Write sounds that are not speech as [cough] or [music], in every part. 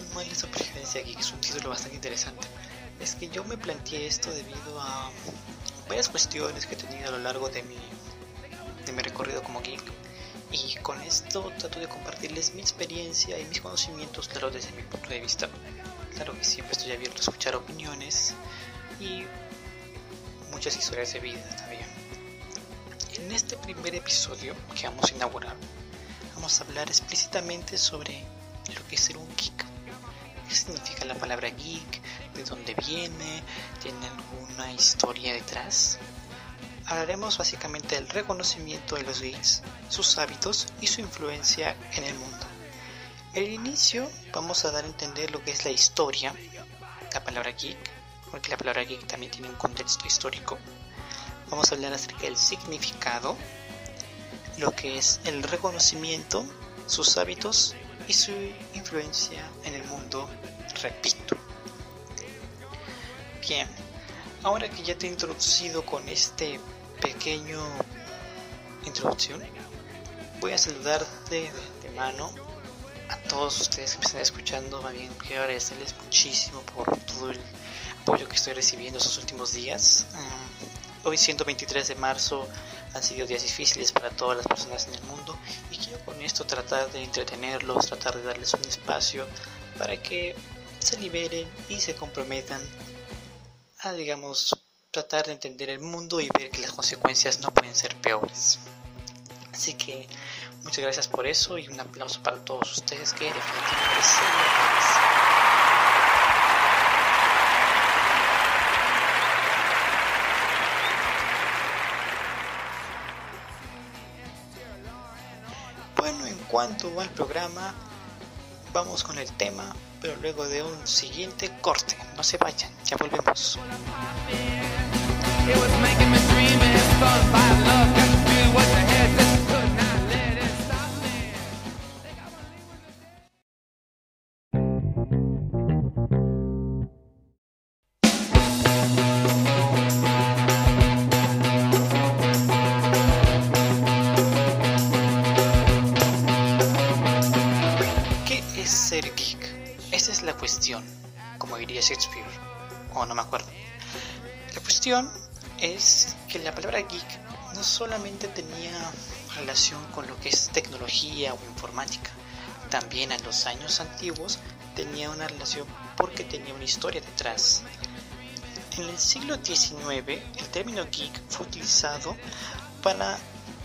¿Por qué Manual de Supervivencia Geek? Es un título bastante interesante. Es que yo me planteé esto debido a varias cuestiones que he tenido a lo largo de mi, de mi recorrido como geek. Y con esto trato de compartirles mi experiencia y mis conocimientos, claro, desde mi punto de vista. Claro que siempre estoy abierto a escuchar opiniones y muchas historias de vida también. En este primer episodio que vamos a inaugurar, vamos a hablar explícitamente sobre lo que es ser un geek. ¿Qué significa la palabra geek? ¿De dónde viene? ¿Tiene alguna historia detrás? Hablaremos básicamente del reconocimiento de los geeks, sus hábitos y su influencia en el mundo. En el inicio vamos a dar a entender lo que es la historia, la palabra geek, porque la palabra geek también tiene un contexto histórico. Vamos a hablar acerca del significado, lo que es el reconocimiento, sus hábitos y su influencia en el mundo, repito. Bien, ahora que ya te he introducido con este pequeño introducción, voy a saludar de, de mano a todos ustedes que me están escuchando. Más bien, quiero agradecerles muchísimo por todo el apoyo que estoy recibiendo estos últimos días. Um, hoy, 123 de marzo, han sido días difíciles para todas las personas en el mundo y quiero con esto tratar de entretenerlos, tratar de darles un espacio para que se liberen y se comprometan a, digamos, tratar de entender el mundo y ver que las consecuencias no pueden ser peores. Así que muchas gracias por eso y un aplauso para todos ustedes que definitivamente se Bueno, en cuanto al programa, vamos con el tema, pero luego de un siguiente corte. No se vayan, ya volvemos. ¿Qué como diría Shakespeare, o no me acuerdo. La cuestión es que la palabra geek no solamente tenía relación con lo que es tecnología o informática, también en los años antiguos tenía una relación porque tenía una historia detrás. En el siglo XIX el término geek fue utilizado para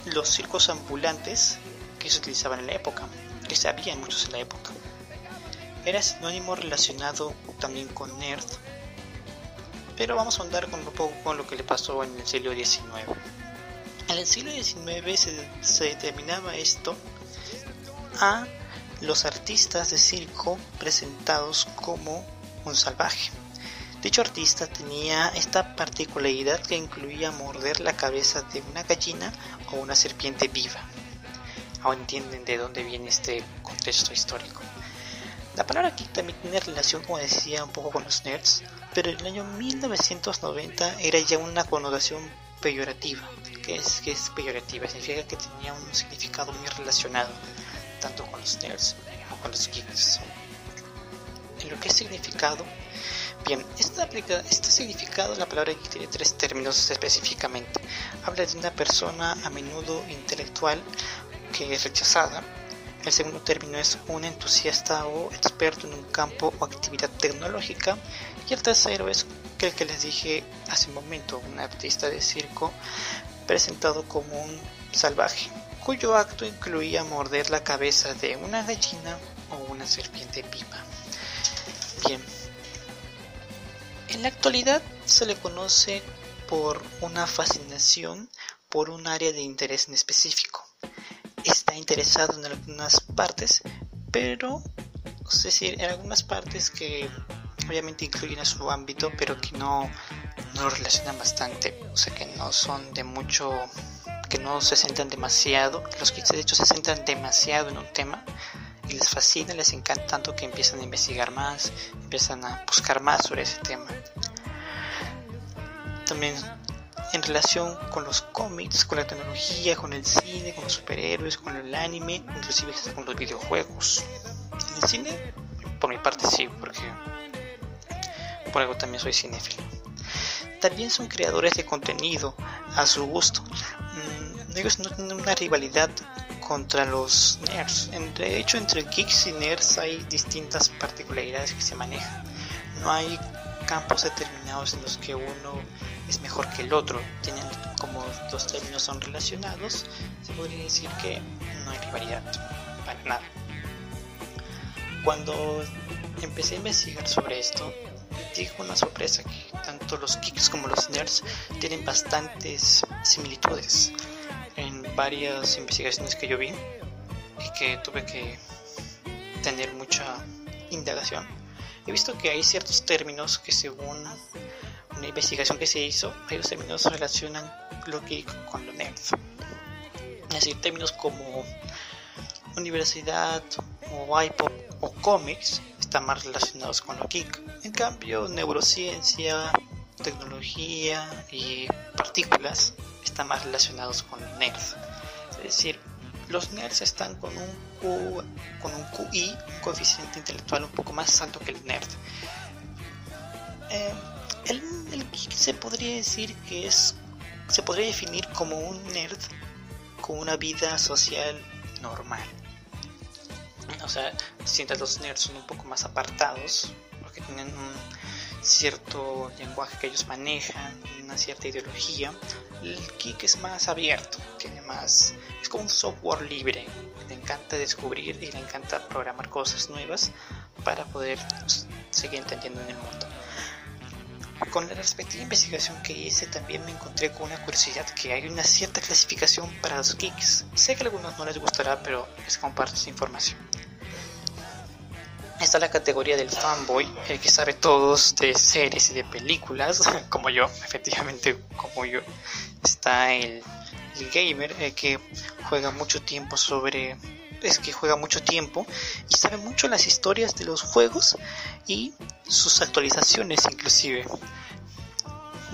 los circos ambulantes que se utilizaban en la época, que se había muchos en la época. Era sinónimo relacionado también con nerd, pero vamos a andar con un poco con lo que le pasó en el siglo XIX. En el siglo XIX se, se determinaba esto a los artistas de circo presentados como un salvaje. Dicho artista tenía esta particularidad que incluía morder la cabeza de una gallina o una serpiente viva. Ahora entienden de dónde viene este contexto histórico. La palabra aquí también tiene relación, como decía, un poco con los nerds, pero en el año 1990 era ya una connotación peyorativa. ¿Qué es, que es peyorativa? Significa que tenía un significado muy relacionado, tanto con los nerds como con los geeks. En lo que es significado, bien, esta este significado, la palabra geek tiene tres términos específicamente. Habla de una persona a menudo intelectual que es rechazada, el segundo término es un entusiasta o experto en un campo o actividad tecnológica. Y el tercero es el que les dije hace un momento, un artista de circo presentado como un salvaje, cuyo acto incluía morder la cabeza de una gallina o una serpiente viva. Bien, en la actualidad se le conoce por una fascinación por un área de interés en específico está interesado en algunas partes, pero es decir, en algunas partes que obviamente incluyen a su ámbito, pero que no, no lo relacionan bastante, o sea que no son de mucho, que no se centran demasiado, los que de hecho se centran demasiado en un tema, y les fascina, les encanta tanto que empiezan a investigar más, empiezan a buscar más sobre ese tema. También en relación con los cómics, con la tecnología, con el cine, con los superhéroes, con el anime, inclusive con los videojuegos. En el cine, por mi parte sí, porque por algo también soy cinéfilo. También son creadores de contenido a su gusto. Mm, ellos no tienen una rivalidad contra los nerds. De hecho, entre geeks y nerds hay distintas particularidades que se manejan. No hay campos determinados en los que uno es mejor que el otro. Tienen como los términos son relacionados, se podría decir que no hay rivalidad para nada. Cuando empecé a investigar sobre esto, dijo una sorpresa que tanto los geeks como los nerds tienen bastantes similitudes en varias investigaciones que yo vi y que tuve que tener mucha indagación. He visto que hay ciertos términos que según investigación que se hizo, los términos relacionan lo geek con lo nerd. Es decir, términos como universidad o iPod o cómics están más relacionados con lo geek. En cambio, neurociencia, tecnología y partículas están más relacionados con nerds. Es decir, los nerds están con un con un QI, un coeficiente intelectual un poco más alto que el nerd. Eh, el, el geek se podría decir que es, se podría definir como un nerd con una vida social normal. O sea, sientes los nerds son un poco más apartados, porque tienen un cierto lenguaje que ellos manejan, una cierta ideología. El geek es más abierto, tiene más, es como un software libre, le encanta descubrir y le encanta programar cosas nuevas para poder seguir entendiendo en el mundo. Con la respectiva investigación que hice también me encontré con una curiosidad que hay una cierta clasificación para los geeks. Sé que a algunos no les gustará, pero les comparto esa información. Está la categoría del fanboy, el que sabe todos de series y de películas, [laughs] como yo, efectivamente como yo. Está el, gamer, el que juega mucho tiempo sobre es que juega mucho tiempo y sabe mucho las historias de los juegos y sus actualizaciones inclusive.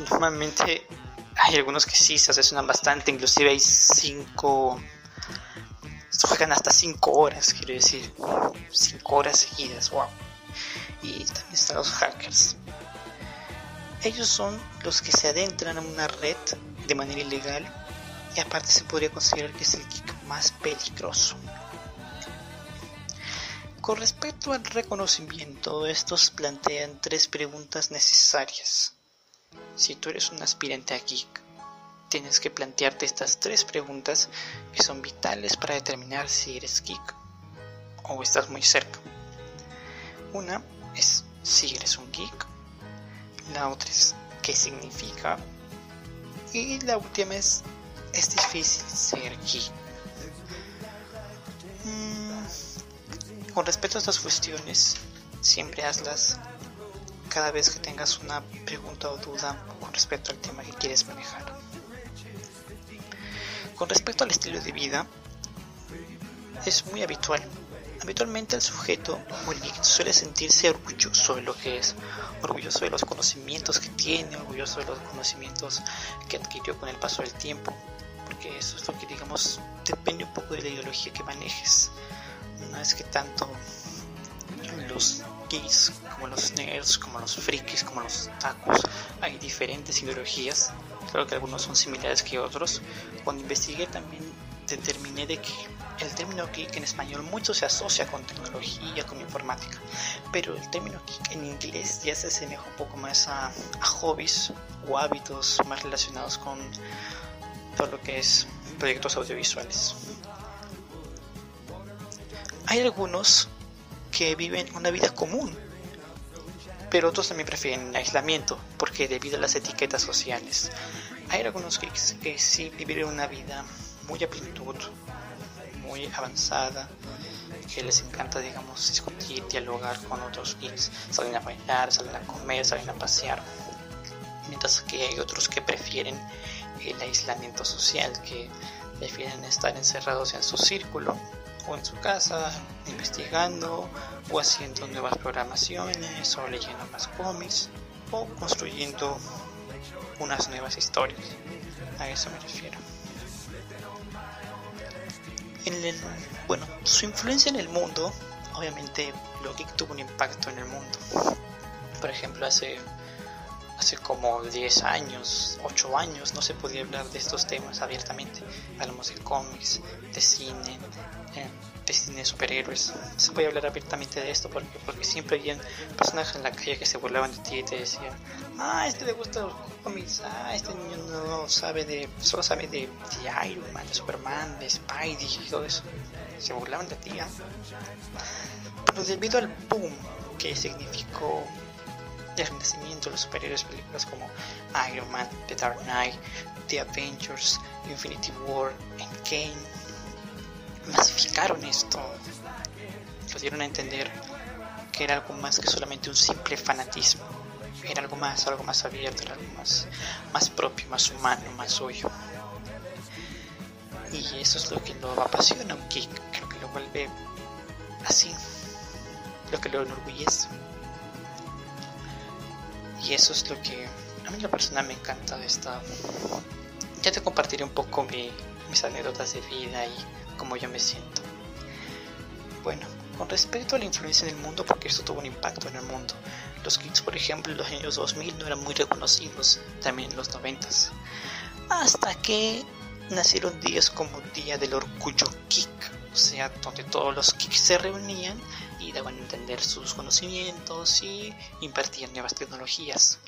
Normalmente hay algunos que sí se asesoran bastante, inclusive hay 5 juegan hasta 5 horas, quiero decir, 5 horas seguidas, wow. Y también están los hackers. Ellos son los que se adentran en una red de manera ilegal y aparte se podría considerar que es el geek más peligroso. Con respecto al reconocimiento, estos plantean tres preguntas necesarias. Si tú eres un aspirante a geek, tienes que plantearte estas tres preguntas que son vitales para determinar si eres geek o estás muy cerca. Una es si eres un geek, la otra es qué significa y la última es es difícil ser geek. Con respecto a estas cuestiones, siempre hazlas cada vez que tengas una pregunta o duda con respecto al tema que quieres manejar. Con respecto al estilo de vida, es muy habitual. Habitualmente el sujeto suele sentirse orgulloso de lo que es, orgulloso de los conocimientos que tiene, orgulloso de los conocimientos que adquirió con el paso del tiempo, porque eso es lo que digamos depende un poco de la ideología que manejes. No es que tanto los geeks como los nerds, como los frikis, como los tacos, hay diferentes ideologías Creo que algunos son similares que otros. Cuando investigué también determiné de que el término geek en español mucho se asocia con tecnología, con informática, pero el término geek en inglés ya se asemeja un poco más a, a hobbies o hábitos más relacionados con todo lo que es proyectos audiovisuales. Hay algunos que viven una vida común, pero otros también prefieren aislamiento, porque debido a las etiquetas sociales. Hay algunos geeks que sí viven una vida muy a muy avanzada, que les encanta, digamos, discutir, dialogar con otros geeks, salen a bailar, salen a comer, salen a pasear. Mientras que hay otros que prefieren el aislamiento social, que prefieren estar encerrados en su círculo o en su casa investigando o haciendo nuevas programaciones o leyendo más cómics o construyendo unas nuevas historias. A eso me refiero. Bueno, su influencia en el mundo, obviamente lo que tuvo un impacto en el mundo. Por ejemplo, hace hace como 10 años, 8 años, no se podía hablar de estos temas abiertamente. Hablamos de cómics, de cine, eh, de cine de superhéroes. No se podía hablar abiertamente de esto porque, porque siempre había personajes en la calle que se burlaban de ti y te decían, ah, este le gusta los cómics, ah, este niño no sabe de, solo sabe de, de Iron Man, de Superman, de Spidey y todo eso. Se burlaban de ti, ¿ah? Pero debido al boom que significó el renacimiento de los superhéroes, películas como Iron Man, The Dark Knight, The Avengers, Infinity War, Endgame, masificaron esto, lo dieron a entender que era algo más que solamente un simple fanatismo, era algo más, algo más abierto, era algo más, más propio, más humano, más suyo. Y eso es lo que lo apasiona a un geek, lo que lo vuelve así, lo que lo enorgullece. Y eso es lo que a mí la persona me encanta de esta... Ya te compartiré un poco mis anécdotas de vida y cómo yo me siento. Bueno, con respecto a la influencia en el mundo, porque esto tuvo un impacto en el mundo. Los geeks, por ejemplo, en los años 2000 no eran muy reconocidos, también en los 90. Hasta que nacieron días como Día del Orgullo Geek, o sea, donde todos los geeks se reunían y daban a entender sus conocimientos y impartían nuevas tecnologías.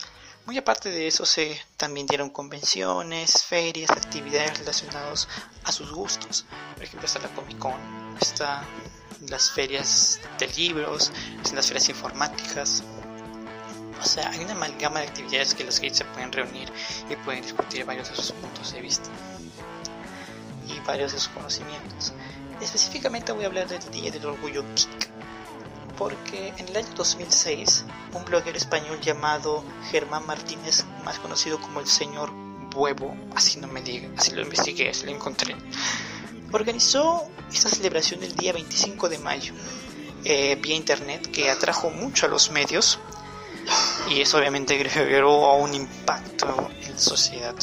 Muy aparte de eso, se también dieron convenciones, ferias, actividades relacionadas a sus gustos. Por ejemplo, está la Comic Con, está las ferias de libros, están las ferias informáticas. O sea, hay una amalgama de actividades que los geeks se pueden reunir y pueden discutir varios de sus puntos de vista y varios de sus conocimientos. Específicamente voy a hablar del Día del Orgullo Geek porque en el año 2006 un bloguero español llamado Germán Martínez, más conocido como el señor Huevo, así no me diga, así lo investigué, así lo encontré, organizó esta celebración el día 25 de mayo eh, vía internet que atrajo mucho a los medios y eso obviamente generó un impacto en la sociedad.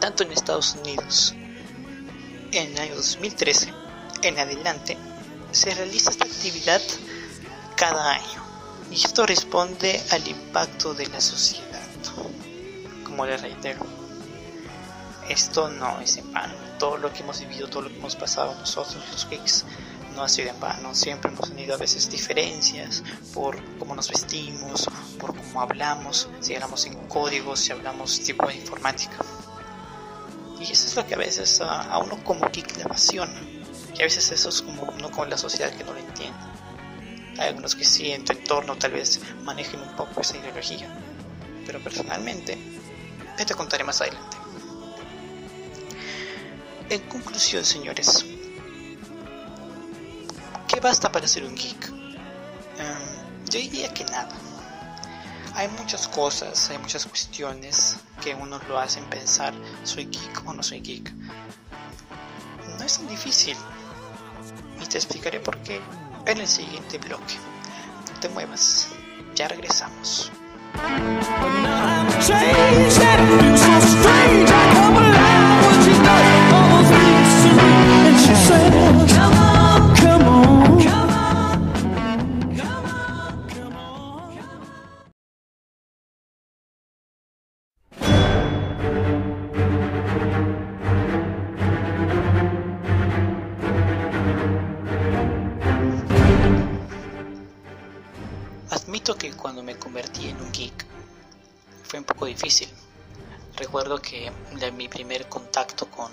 Tanto en Estados Unidos en el año 2013 en adelante se realiza esta actividad cada año y esto responde al impacto de la sociedad. Como les reitero, esto no es en vano. Todo lo que hemos vivido, todo lo que hemos pasado nosotros, los geeks, no ha sido en vano. Siempre hemos tenido a veces diferencias por cómo nos vestimos, por cómo hablamos, si hablamos en códigos, si hablamos tipo de informática. Y eso es lo que a veces a, uno como geek le apasiona y a veces eso es como no con la sociedad que no lo entiende. Hay algunos que sí en tu entorno tal vez manejen un poco esa ideología. Pero personalmente, te contaré más adelante. En conclusión, señores, ¿qué basta para ser un geek? Em, yo diría que nada. Hay muchas cosas, hay muchas cuestiones que uno lo hacen pensar, ¿soy geek o no soy geek? No es tan difícil y te explicaré por qué en el siguiente bloque. No te muevas, ya regresamos. Que cuando me convertí en un geek fue un poco difícil. Recuerdo que mi primer contacto con,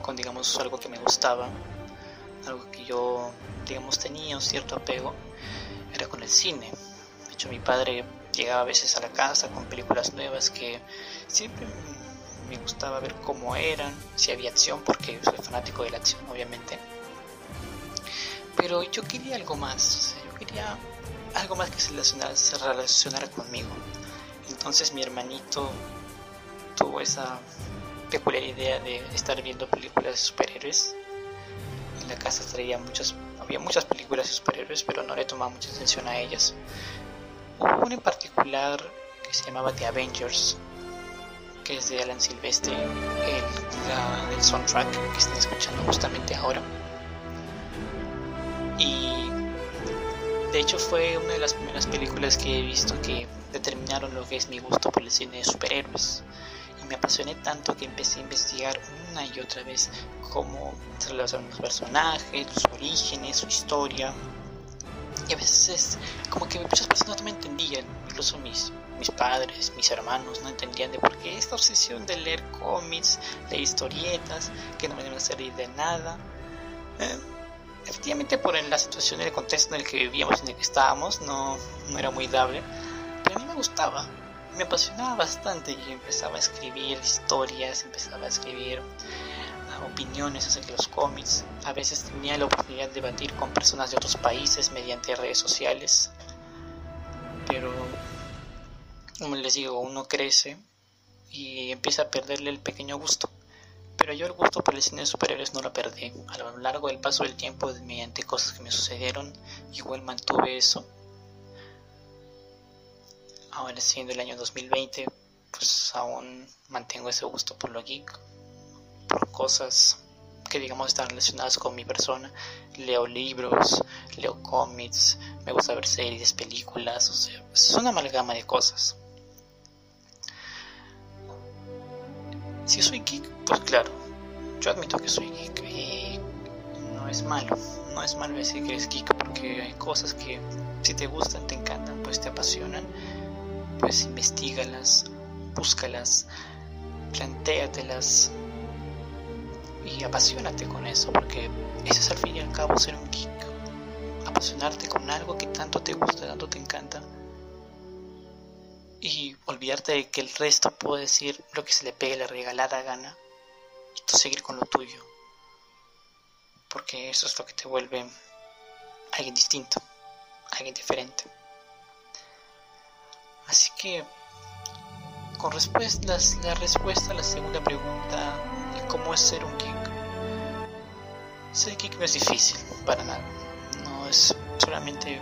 con, digamos, algo que me gustaba, algo que yo, digamos, tenía un cierto apego, era con el cine. De hecho, mi padre llegaba a veces a la casa con películas nuevas que siempre me gustaba ver cómo eran, si había acción, porque soy fanático de la acción, obviamente. Pero yo quería algo más, yo quería algo más que se relacionara, se relacionara conmigo. Entonces mi hermanito tuvo esa peculiar idea de estar viendo películas de superhéroes. en la casa traía muchas, había muchas películas de superhéroes, pero no le tomaba mucha atención a ellas. Hubo una en particular que se llamaba The Avengers, que es de Alan Silvestre, el, soundtrack que están escuchando justamente ahora. Y de hecho fue una de las primeras películas que he visto que determinaron lo que es mi gusto por el cine de superhéroes. Y me apasioné tanto que empecé a investigar una y otra vez cómo se relacionan los personajes, sus orígenes, su historia. Y a veces como que muchas personas no me entendían, incluso mis, mis padres, mis hermanos no entendían de por qué esta obsesión de leer cómics, de historietas, que no me deben servir de nada. Eh, efectivamente por la situación y el contexto en el que vivíamos, en el que estábamos, no, no era muy dable, pero a mí me gustaba, me apasionaba bastante y empezaba a escribir historias, empezaba a escribir ah, opiniones acerca de los cómics. A veces tenía la oportunidad de debatir con personas de otros países mediante redes sociales. Pero, como les digo, uno crece y empieza a perderle el pequeño gusto. Pero yo el gusto por el cine de superhéroes no lo perdí. A lo largo del paso del tiempo, mediante cosas que me sucedieron, igual mantuve eso. Ahora siendo el año 2020, pues aún mantengo ese gusto por lo geek, por cosas que digamos están relacionadas con mi persona. Leo libros, leo cómics, me gusta ver series, películas, o sea, es una amalgama de cosas. Si soy geek, pues claro, yo admito que soy geek y no es malo, no es malo decir que eres geek porque hay cosas que si te gustan, te encantan, pues te apasionan, pues investigalas, búscalas, plantéatelas y apasionate con eso porque ese es al fin y al cabo ser un geek, apasionarte con algo que tanto te gusta, tanto te encanta y olvidarte de que el resto puede decir lo que se le pegue la regalada gana y tú seguir con lo tuyo. Porque eso es lo que te vuelve alguien distinto, alguien diferente. Así que, con respuestas, la respuesta a la segunda pregunta, ¿cómo es ser un geek? Ser geek no es difícil, para nada. No es solamente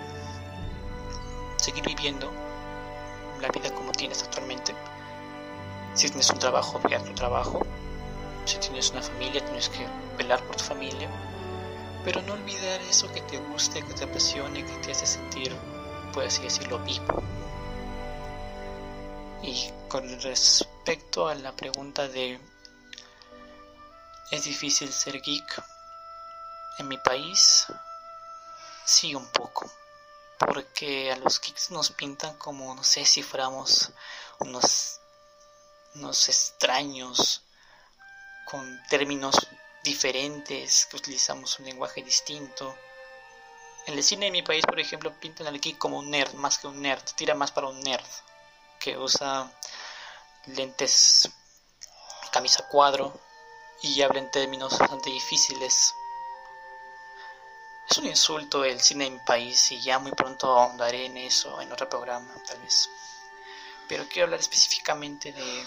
seguir viviendo la vida como tienes actualmente. Si tienes un trabajo, ve tu trabajo. Si tienes una familia, tienes que velar por tu familia. Pero no olvidar eso que te guste, que te apasione, que te hace sentir, por así decirlo, vivo. Y con respecto a la pregunta de ¿es difícil ser geek? En mi país, sí un poco porque a los geeks nos pintan como, no sé si fuéramos unos, unos extraños con términos diferentes, que utilizamos un lenguaje distinto. En el cine de mi país, por ejemplo, pintan al geek como un nerd, más que un nerd, tira más para un nerd, que usa lentes, camisa cuadro y habla en términos bastante difíciles es un insulto el cine en mi país y ya muy pronto ahondaré en eso en otro programa, tal vez. Pero quiero hablar específicamente de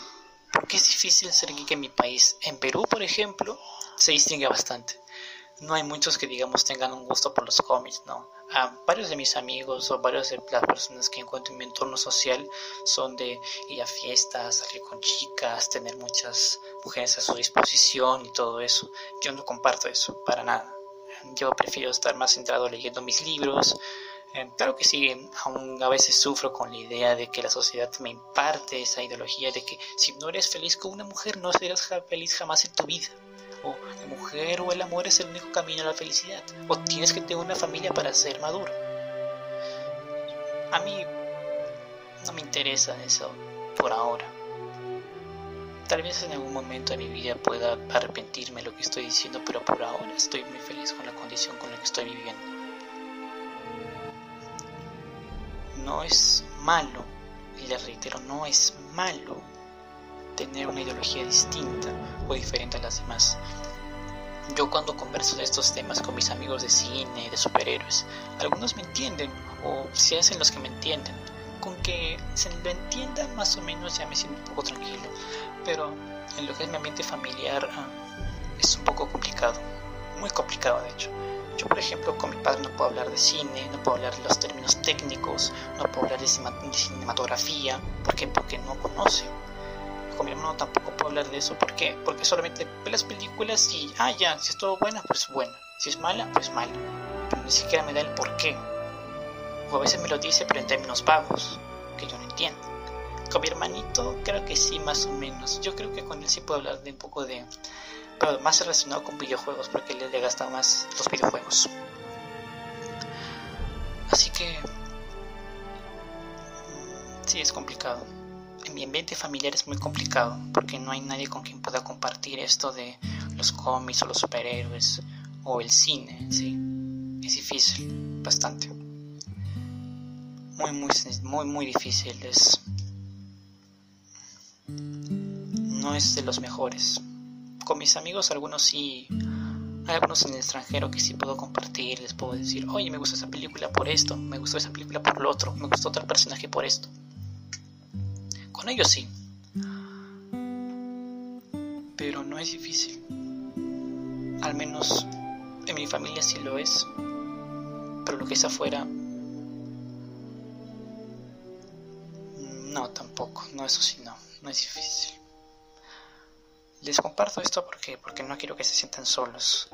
por qué es difícil ser geek en mi país. En Perú, por ejemplo, se distingue bastante. No hay muchos que, digamos, tengan un gusto por los cómics, ¿no? A varios de mis amigos o varios de las personas que encuentro en mi entorno social son de ir a fiestas, salir con chicas, tener muchas mujeres a su disposición y todo eso. Yo no comparto eso, para nada yo prefiero estar más centrado leyendo mis libros. Eh, claro que sí, aún a veces sufro con la idea de que la sociedad me imparte esa ideología de que si no eres feliz con una mujer no serás feliz jamás en tu vida. O la mujer o el amor es el único camino a la felicidad. O tienes que tener una familia para ser maduro. A mí no me interesa eso por ahora. Tal vez en algún momento de mi vida pueda arrepentirme de lo que estoy diciendo, pero por ahora estoy muy feliz con la condición con la que estoy viviendo. No es malo, y le reitero, no es malo tener una ideología distinta o diferente a las demás. Yo cuando converso de estos temas con mis amigos de cine, de superhéroes, algunos me entienden o se hacen los que me entienden con que se lo entienda más o menos ya me siento un poco tranquilo. Pero en lo que es mi ambiente familiar ah, es un poco complicado. muy complicado de hecho. Yo, por ejemplo, con mi padre no puedo hablar de cine, no puedo hablar de los términos técnicos, no puedo hablar de cinematografía. ¿Por qué? Porque no conoce. Con mi hermano tampoco puedo hablar de eso. ¿Por qué? Porque solamente ve las películas y, ah, ya, si es todo buena, pues buena. Si es mala, pues mala. Pero ni siquiera me da el por qué. O a veces me lo dice, pero en términos vagos, que yo no entiendo. Con mi hermanito, creo que sí, más o menos. Yo creo que con él sí puedo hablar de un poco de pero más relacionado con videojuegos porque le, le gasta más los videojuegos. Así que sí es complicado. En mi ambiente familiar es muy complicado porque no hay nadie con quien pueda compartir esto de los cómics o los superhéroes o el cine, sí. Es difícil, bastante. Muy, muy, muy, muy difícil. Es. No es de los mejores con mis amigos, algunos sí, hay algunos en el extranjero que sí puedo compartir, les puedo decir, oye, me gusta esa película por esto, me gustó esa película por lo otro, me gustó otro personaje por esto. Con ellos sí. Pero no es difícil. Al menos en mi familia sí lo es. Pero lo que es afuera... No, eso sí, no. No es difícil. Les comparto esto porque, porque no quiero que se sientan solos.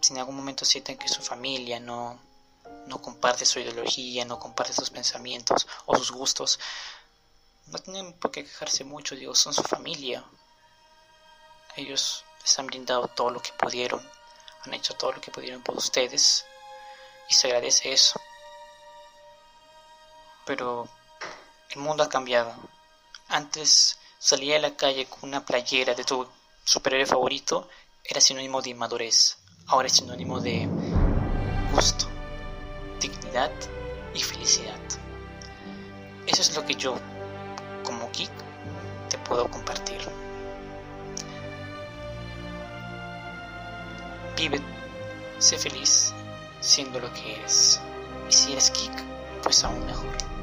si en algún momento sienten que su familia no, no comparte su ideología, no comparte sus pensamientos o sus gustos, no tienen por qué quejarse mucho, digo, son su familia. Ellos les han brindado todo lo que pudieron, han hecho todo lo que pudieron por ustedes y se agradece eso. Pero el mundo ha cambiado. Antes Salía a la calle con una playera de tu superhéroe favorito era sinónimo de inmadurez. Ahora es sinónimo de gusto, dignidad y felicidad. Eso es lo que yo, como geek, te puedo compartir. Vive, sé feliz siendo lo que eres. Y si eres geek, pues aún mejor.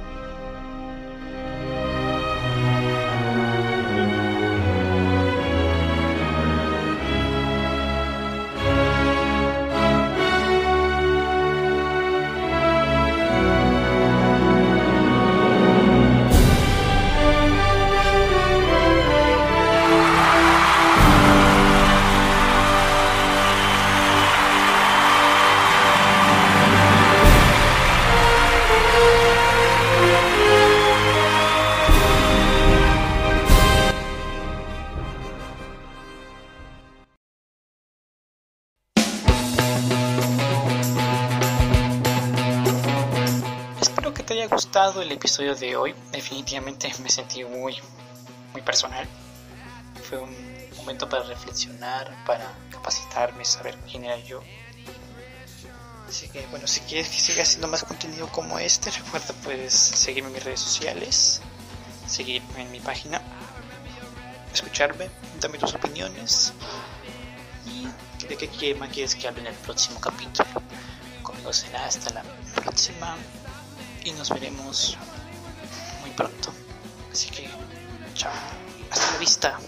Gustado el episodio de hoy. Definitivamente me sentí muy, muy personal. Fue un momento para reflexionar, para capacitarme, saber quién era yo. Así que bueno, si quieres que siga haciendo más contenido como este, recuerda puedes seguirme en mis redes sociales, seguirme en mi página, escucharme, darme tus opiniones y de qué tema quieres que hable en el próximo capítulo. Conmigo será hasta la próxima y nos veremos muy pronto. Así que, chao. Hasta la vista.